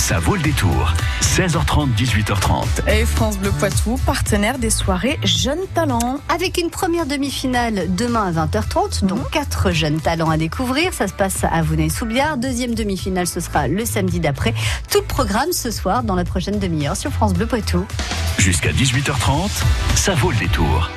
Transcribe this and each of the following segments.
Ça vaut le détour. 16h30, 18h30. Et France Bleu Poitou, partenaire des soirées Jeunes Talents. Avec une première demi-finale demain à 20h30, dont quatre jeunes talents à découvrir. Ça se passe à Vouneuil-sous-Biard. Deuxième demi-finale, ce sera le samedi d'après. Tout le programme ce soir dans la prochaine demi-heure sur France Bleu Poitou. Jusqu'à 18h30, ça vaut le détour.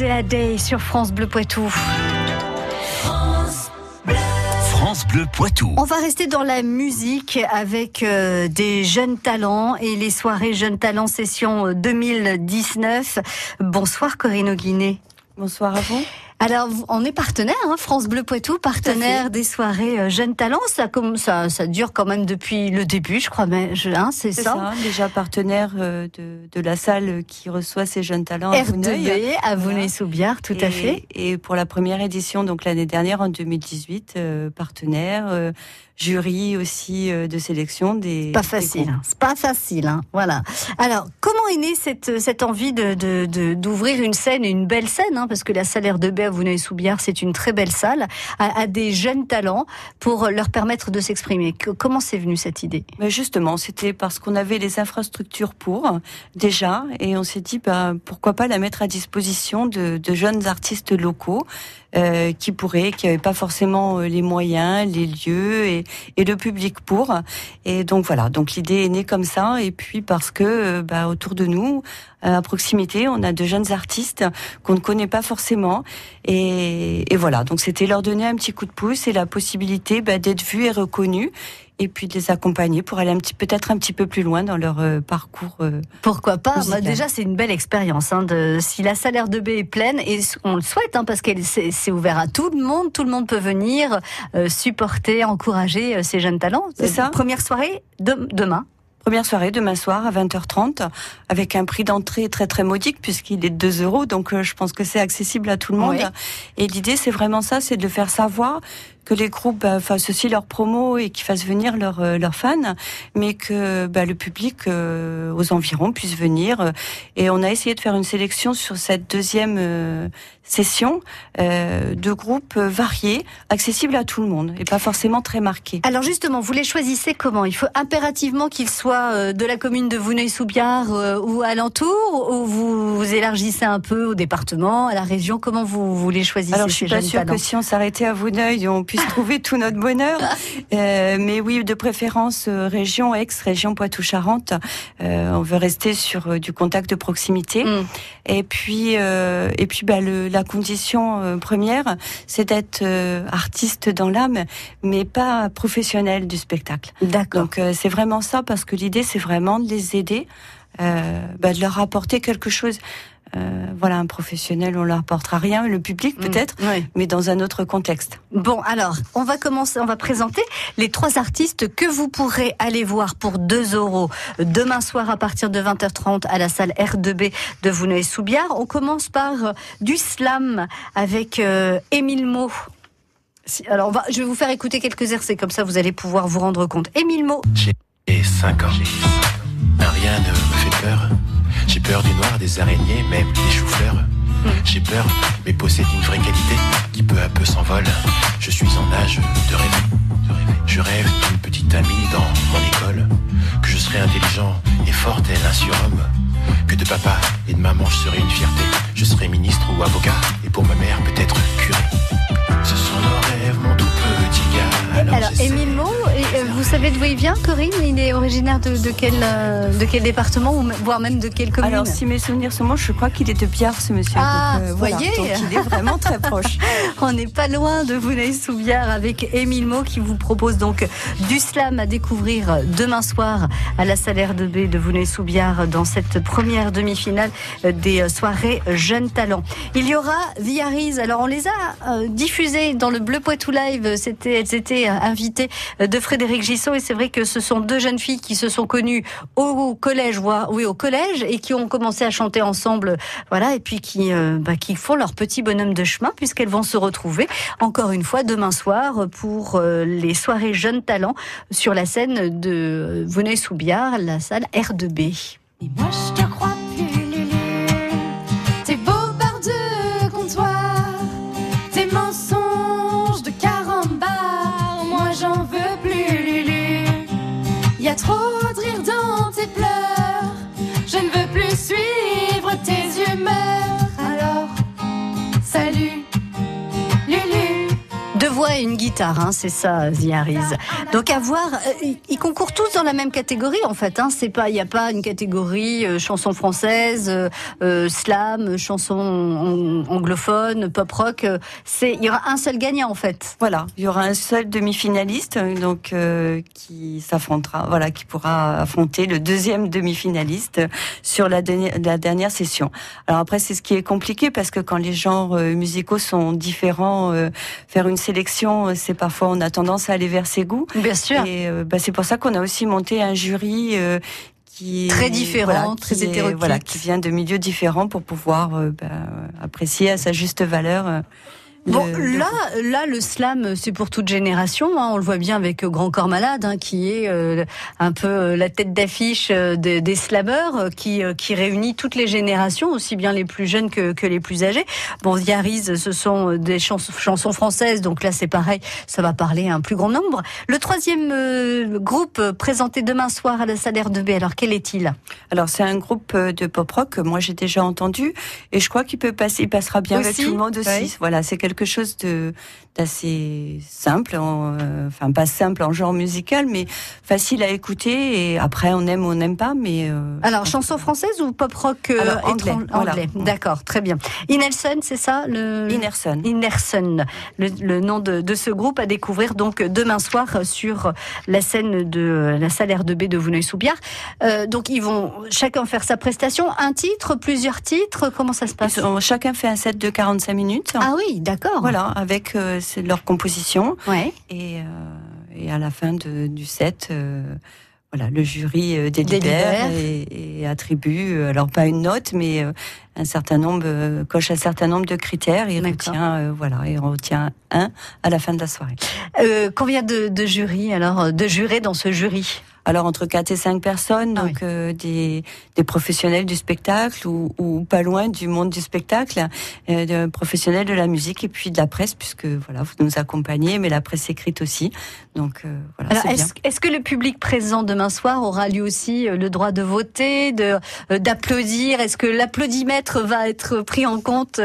Day sur France Bleu Poitou. France Bleu Poitou. On va rester dans la musique avec euh, des jeunes talents et les soirées Jeunes Talents session 2019. Bonsoir Corinne Guiné. Bonsoir à vous. Alors, on est partenaire, hein, France Bleu Poitou, partenaire des soirées euh, Jeunes Talents. Ça, comme ça, ça dure quand même depuis le début, je crois. Mais hein, c'est ça. ça, déjà partenaire euh, de, de la salle qui reçoit ces jeunes talents à Vouneuil. R2B à. Vouneuil-sous-Biard, tout à Et- fait. Et pour la première édition, donc l'année dernière, en 2018, euh, partenaire, euh, jury aussi euh, de sélection des. Pas facile, hein. c'est pas facile, hein. voilà. Alors, comment est née cette, cette envie de, de, de- d'ouvrir une scène, une belle scène, hein, parce que la salle R2B à Vouneuil-sous-Biard, c'est une très belle salle, à, des jeunes talents pour leur permettre de s'exprimer. Comment c'est venu cette idée? Mais justement, c'était parce qu'on avait les infrastructures pour déjà, et on s'est dit bah, pourquoi pas la mettre à disposition de, de jeunes artistes locaux euh, qui pourraient, qui n'avaient pas forcément euh, les moyens, les lieux et, et le public pour. Et donc voilà, donc l'idée est née comme ça, et puis parce que euh, bah, autour de nous, à proximité, on a de jeunes artistes qu'on ne connaît pas forcément, et, et voilà, donc c'était leur donner un petit coup de pouce et la possibilité bah, d'être vus et reconnus et puis de les accompagner pour aller peut-être un petit peu plus loin dans leur euh, parcours. euh. Pourquoi pas? Bah, Déjà, c'est une belle expérience. Hein, de, si la salle R2B est pleine, et on le souhaite, hein, parce que c'est ouvert à tout le monde, tout le monde peut venir euh, supporter, encourager euh, ces jeunes talents. C'est ça. Première soirée de- demain. Première soirée demain soir à 20h30 avec un prix d'entrée très très modique puisqu'il est de 2 euros donc euh, je pense que c'est accessible à tout le monde Oui. et l'idée c'est vraiment ça c'est de le faire savoir que les groupes bah, fassent aussi leur promo et qu'ils fassent venir leurs euh, leurs fans mais que bah, le public euh, aux environs puisse venir. Et on a essayé de faire une sélection sur cette deuxième euh, session euh, de groupes variés accessibles à tout le monde et pas forcément très marqués. Alors justement, vous les choisissez comment? Il faut impérativement qu'ils soient euh, de la commune de Vouneuil-sous-Biard euh, ou alentour, ou vous, vous élargissez un peu au département, à la région? Comment vous, vous les choisissez Alors, je suis pas sûre que si on s'arrêtait à Vouneuil, on puisse trouver tout notre bonheur. Euh, mais oui, de préférence euh, région ex, région Poitou-Charentes. Euh, on veut rester sur euh, du contact de proximité. Mm. Et puis, euh, et puis, bah, le, la condition euh, première, c'est d'être euh, artiste dans l'âme, mais pas professionnel du spectacle. D'accord. Donc, euh, c'est vraiment ça, parce que l'idée, c'est vraiment de les aider, euh, bah, de leur apporter quelque chose. Euh, voilà, un professionnel, on leur apportera rien, le public Mm. peut-être, Oui. mais dans un autre contexte. Bon, alors, on va commencer, on va présenter les trois artistes que vous pourrez aller voir pour 2 euros demain soir à partir de 20h30 à la salle R2B de Vouneuil-sous-Biard. On commence par euh, du slam avec euh, Émile Mo. Si- Alors, on va, je vais vous faire écouter quelques airs, c'est comme ça vous allez pouvoir vous rendre compte. Émile Mo, J'ai 5 ans. Rien ne me fait peur. J'ai peur du noir, des araignées, même des choux-fleurs. J'ai peur, mais possède une vraie qualité qui peu à peu s'envole. Je suis en âge de rêver. de rêver. Je rêve d'une petite amie dans mon école. Que je serai intelligent et fort tel un surhomme. Que de papa et de maman je serai une fierté. Je serai ministre ou avocat et pour ma mère peut-être curé. Ce sont nos rêves, Alors, Émile Mo, euh, vous savez d'où il vient, Corinne? Il est originaire de, de quel, euh, de quel département, ou voire même de quelle commune? Alors, si mes souvenirs sont bons, je crois qu'il est de Biard, ce monsieur. Ah, Donc, euh, voilà. voyez. Donc, il est vraiment très proche. On n'est pas loin de Vouneuil-sous-Biard avec Émile Mo qui vous propose donc du slam à découvrir demain soir à la salaire de B de Vouneuil-sous-Biard dans cette première demi-finale des soirées Jeunes Talents. Il y aura Viaris. Alors on les a euh, diffusées dans le Bleu Poitou Live. C'était, elles étaient euh, invitées de Frédéric Gissot et c'est vrai que ce sont deux jeunes filles qui se sont connues au collège, voire oui au collège et qui ont commencé à chanter ensemble. Voilà et puis qui euh, bah, qui font leur petit bonhomme de chemin puisqu'elles vont se retrouver encore une fois demain soir pour euh, les soirées jeunes talents sur la scène de Vouneuil-sous-Biard, la salle R2B. Et moi je te crois une guitare, hein, c'est ça, Harris. Donc à voir, euh, ils concourent tous dans la même catégorie en fait. Hein, c'est pas, il n'y a pas une catégorie euh, chanson française, euh, slam, chanson ang- anglophone, pop rock. c'est, il y aura un seul gagnant en fait. Voilà, il y aura un seul demi-finaliste donc qui s'affrontera, voilà, qui pourra affronter le deuxième demi-finaliste sur la, dernière- session. Alors après, c'est ce qui est compliqué parce que quand les genres musicaux sont différents, faire une sélection, euh, c'est parfois on a tendance à aller vers ses goûts. Bien sûr. Et euh, bah, c'est pour ça qu'on a aussi monté un jury. euh, qui est- Très différent, très qui est- voilà, qui vient de milieux différents pour pouvoir euh, bah, apprécier à sa juste valeur. Euh, Bon, le- le là, là, le slam, c'est pour toute génération. hein. On le voit bien avec euh, Grand Corps Malade, hein, qui est euh, un peu euh, la tête d'affiche euh, des, des slameurs, euh, qui, euh, qui réunit toutes les générations, aussi bien les plus jeunes que, que les plus âgés. Bon, Yaris, ce sont euh, des chans- chansons françaises, donc là, c'est pareil, ça va parler à un plus grand nombre. Le troisième euh, groupe euh, présenté demain soir à la Salaire de B, alors quel est-il? Alors c'est un groupe euh, de pop rock que moi j'ai déjà entendu et je crois qu'il peut passer, il passera bien avec Aussi tout le monde aussi. Oui. Voilà, c'est quelque chose de d'assez simple, en, euh, enfin pas simple en genre musical, mais facile à écouter et après on aime ou on n'aime pas, mais euh, Alors, chanson française ou pop rock euh, Alors, anglais, voilà. anglais. D'accord, très bien. Inelson, c'est ça le... Inerson. Inerson, le, le nom de, de ce groupe à découvrir donc demain soir sur la scène de la salle R2B de Vouneuil-sous-Biard. Donc ils vont chacun faire sa prestation, un titre, plusieurs titres, comment ça se passe? Chacun fait un set de 45 minutes. Ah oui, d'accord. Voilà, avec euh, c'est leur composition Ouais. et, euh, et à la fin de- du set, euh, voilà, le jury euh, délibère, et, et attribue, alors pas une note, mais un certain nombre, coche un certain nombre de critères et retient, euh, voilà, et on retient un à la fin de la soirée. Euh, combien de, de jurys alors de jurés dans ce jury? Alors entre 4 et 5 personnes, Ah donc euh, des, des professionnels du spectacle ou, ou pas loin du monde du spectacle, euh, de professionnels de la musique et puis de la presse, puisque voilà, vous nous accompagnez, mais la presse écrite aussi. Donc euh, voilà, Alors, est-ce que le public présent demain soir aura lui aussi euh, le droit de voter, de d'applaudir? Est-ce que l'applaudimètre va être pris en compte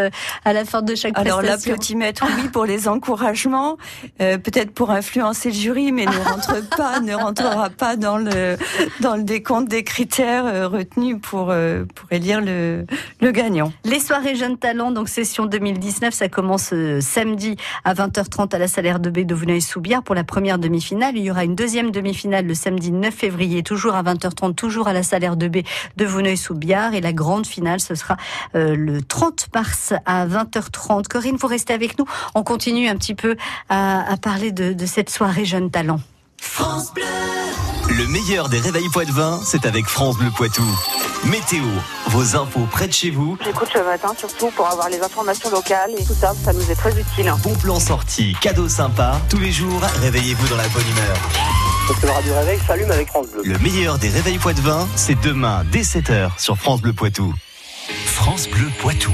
à la fin de chaque Alors prestation? l'applaudimètre, oui, pour les encouragements, peut-être pour influencer le jury, mais ne rentre pas, ne rentrera pas dans le dans le décompte des critères euh, retenus pour euh, pour élire le le gagnant. Les soirées jeunes talents, donc session 2019, ça commence euh, samedi à 20h30 à la salaire de B de Vouneuil-sous-Biard pour la première demi-finale. Il y aura une deuxième demi-finale le samedi 9 février, toujours à 20h30, toujours à la salaire de B de Vouneuil-sous-Biard. Et la grande finale, ce sera le 30 mars à 20h30. Corinne, vous restez avec nous. On continue un petit peu à, à parler de, de cette soirée jeunes talents. Le meilleur des réveils Poitvin, c'est avec France Bleu Poitou. Météo, vos infos près de chez vous, J'écoute le matin surtout pour avoir les informations locales et tout ça, ça nous est très utile. bon plan sorti, cadeaux sympas. Tous les jours, réveillez-vous dans la bonne humeur. Parce que le radio réveil s'allume avec France Bleu. Le meilleur des réveils Poitvin, c'est demain dès 7h sur France Bleu Poitou. France Bleu Poitou.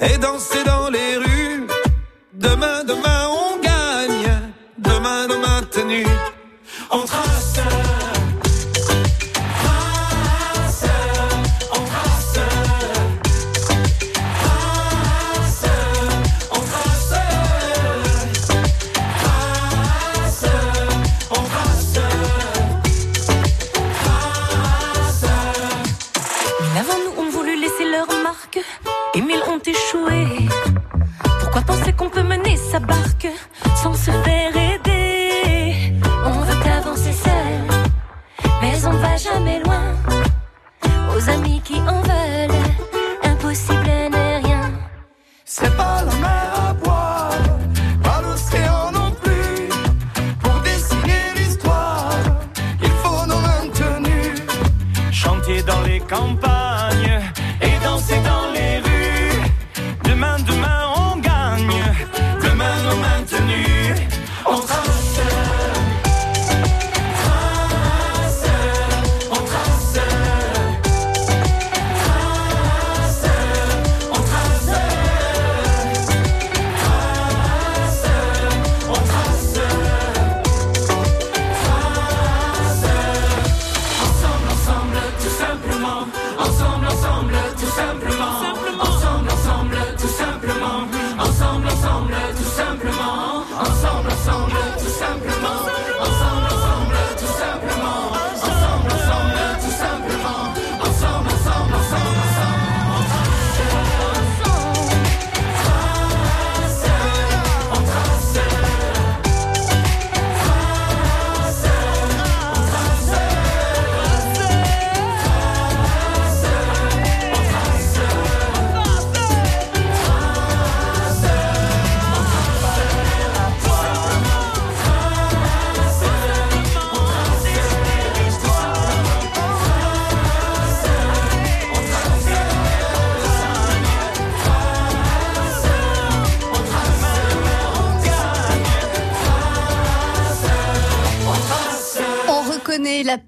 et danser dans les rues. Demain, demain,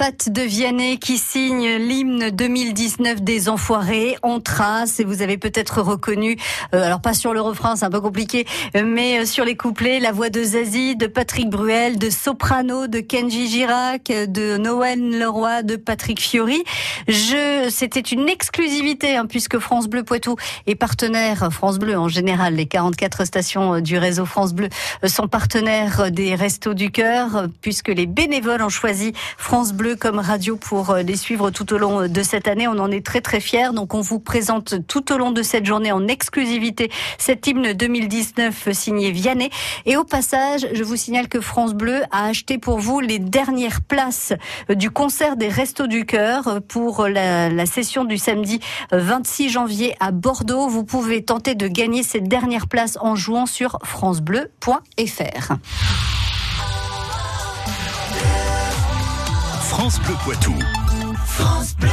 patte de Vianney qui signe l'hymne 2019 des Enfoirés. On trace et vous avez peut-être reconnu, euh, alors pas sur le refrain, c'est un peu compliqué, euh, mais euh, sur les couplets, la voix de Zazie, de Patrick Bruel, de Soprano, de Kenji Girac, de Noël Leroy, de Patrick Fiori. Je, c'était une exclusivité hein, puisque France Bleu Poitou est partenaire, France Bleu en général, les 44 stations du réseau France Bleu sont partenaires des Restos du Cœur puisque les bénévoles ont choisi France Bleu comme radio pour les suivre tout au long de cette année. On en est très très fiers. Donc on vous présente tout au long de cette journée en exclusivité cet hymne 2019 signé Vianney. Et au passage, je vous signale que France Bleu a acheté pour vous les dernières places du concert des Restos du Cœur pour la, la session du samedi 26 janvier à Bordeaux. Vous pouvez tenter de gagner ces dernières places en jouant sur francebleu.fr. France Bleu Poitou. France Bleu.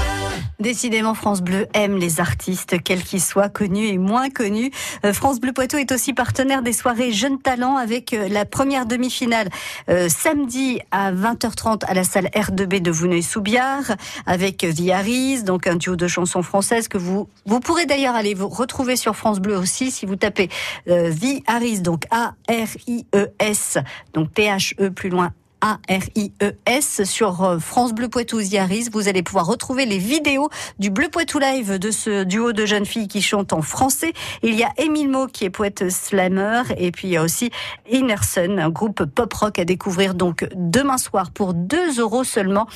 Décidément, France Bleu aime les artistes, quels qu'ils soient, connus et moins connus. Euh, France Bleu Poitou est aussi partenaire des soirées Jeunes Talents avec euh, la première demi-finale euh, samedi à 20h30 à la salle R2B de Vouneuil-sous-Biard avec The Harris, donc un duo de chansons françaises que vous vous pourrez d'ailleurs aller vous retrouver sur France Bleu aussi si vous tapez euh, The Harris, donc A R I E S, donc T H E plus loin a-R-I-E-S sur euh, France Bleu Poitou Ziaris. Vous allez pouvoir retrouver les vidéos du Bleu Poitou Live de ce duo de jeunes filles qui chantent en français. Il y a Émile Mo qui est poète slammer et puis il y a aussi Innerson, un groupe pop rock à découvrir donc demain soir pour 2 euros seulement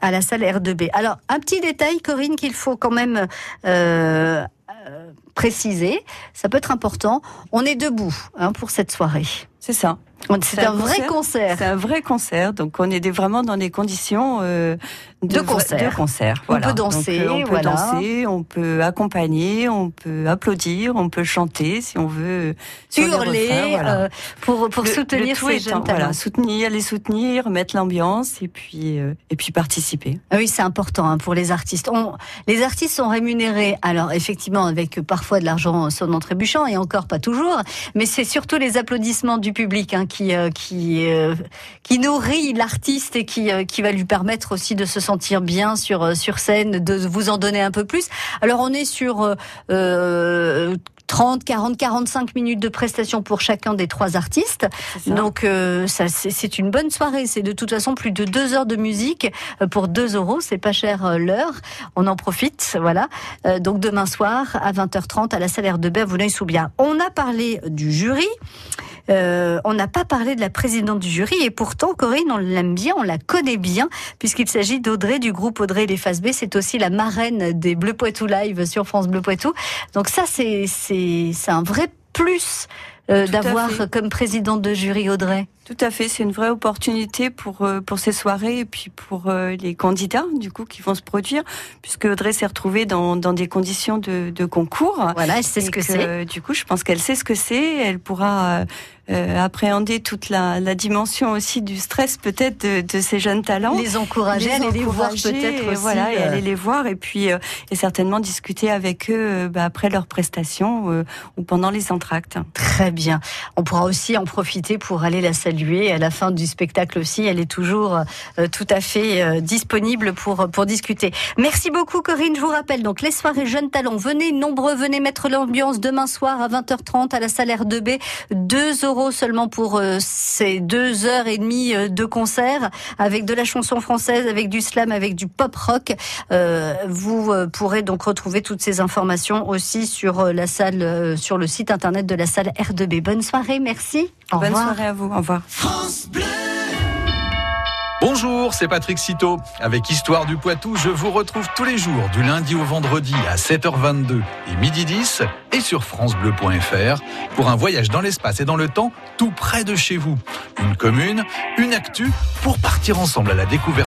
à la salle R2B. Alors un petit détail Corinne qu'il faut quand même euh, euh, préciser, ça peut être important. On est debout hein, pour cette soirée. C'est ça. C'est un, vrai concert. C'est un vrai concert. Donc on est vraiment dans des conditions euh, De concert. De concert. On peut danser, Donc, euh, on peut voilà. danser, on peut accompagner, on peut applaudir, on peut chanter si on veut. Hurler refrains, voilà. euh, pour pour Le- soutenir le ces jeunes talents. voilà, soutenir, les soutenir, mettre l'ambiance et puis et puis participer. Ah Oui, c'est important hein, pour les artistes. On, les artistes sont rémunérés, alors effectivement avec parfois de l'argent sonnant trébuchant et encore pas toujours, mais c'est surtout les applaudissements du public hein, qui euh, qui euh, qui nourrit l'artiste et qui euh, qui va lui permettre aussi de se sentir bien sur sur scène, de vous en donner un peu plus. Alors on est sur euh, euh, 30, 40, 45 minutes de prestation pour chacun des trois artistes. Donc euh, ça, c'est une bonne soirée. C'est de toute façon plus de deux heures de musique pour 2 euros. C'est pas cher l'heure. On en profite. Voilà. Euh, donc demain soir à 20h30 à la salaire de Bain, Vouneuil-sous-Biard. On a parlé du jury. Euh, on n'a pas parlé de la présidente du jury et pourtant Corinne, on l'aime bien, on la connaît bien puisqu'il s'agit d'Audrey du groupe Audrey les Faces B. C'est aussi la marraine des Bleu Poitou Live sur France Bleu Poitou. Donc ça, c'est c'est un vrai plus euh, d'avoir comme présidente de jury Audrey. Tout à fait, c'est une vraie opportunité pour euh, pour ces soirées et puis pour euh, les candidats du coup qui vont se produire puisque Audrey s'est retrouvée dans dans des conditions de, de concours. Voilà, elle sait ce que c'est. Du coup, je pense qu'elle sait ce que c'est. Elle pourra euh, appréhender toute la, la dimension aussi du stress peut-être de, de ces jeunes talents. Les encourager, aller les voir peut-être Voilà, et aller les voir et puis euh, et certainement discuter avec eux bah, après leur prestation euh, ou pendant les entractes. Très On pourra aussi en profiter pour aller la saluer à la fin du spectacle aussi. Elle est toujours euh, tout à fait euh, disponible pour pour discuter. Merci beaucoup Corinne. Je vous rappelle donc les soirées jeunes talents. Venez nombreux, venez mettre l'ambiance demain soir à 20h30 à la salle R2B. 2 euros seulement pour euh, ces deux heures et demie de concert avec de la chanson française, avec du slam, avec du pop rock. Vous pourrez donc retrouver toutes ces informations aussi sur la salle, sur le site internet de la salle R2B. Bonne soirée, merci. Au Bonne revoir. soirée à vous. Au revoir. Bonjour, c'est Patrick Citeau. Avec Histoire du Poitou, je vous retrouve tous les jours, du lundi au vendredi à 7h22 et midi 10 et sur FranceBleu.fr pour un voyage dans l'espace et dans le temps tout près de chez vous. Une commune, une actu pour partir ensemble à la découverte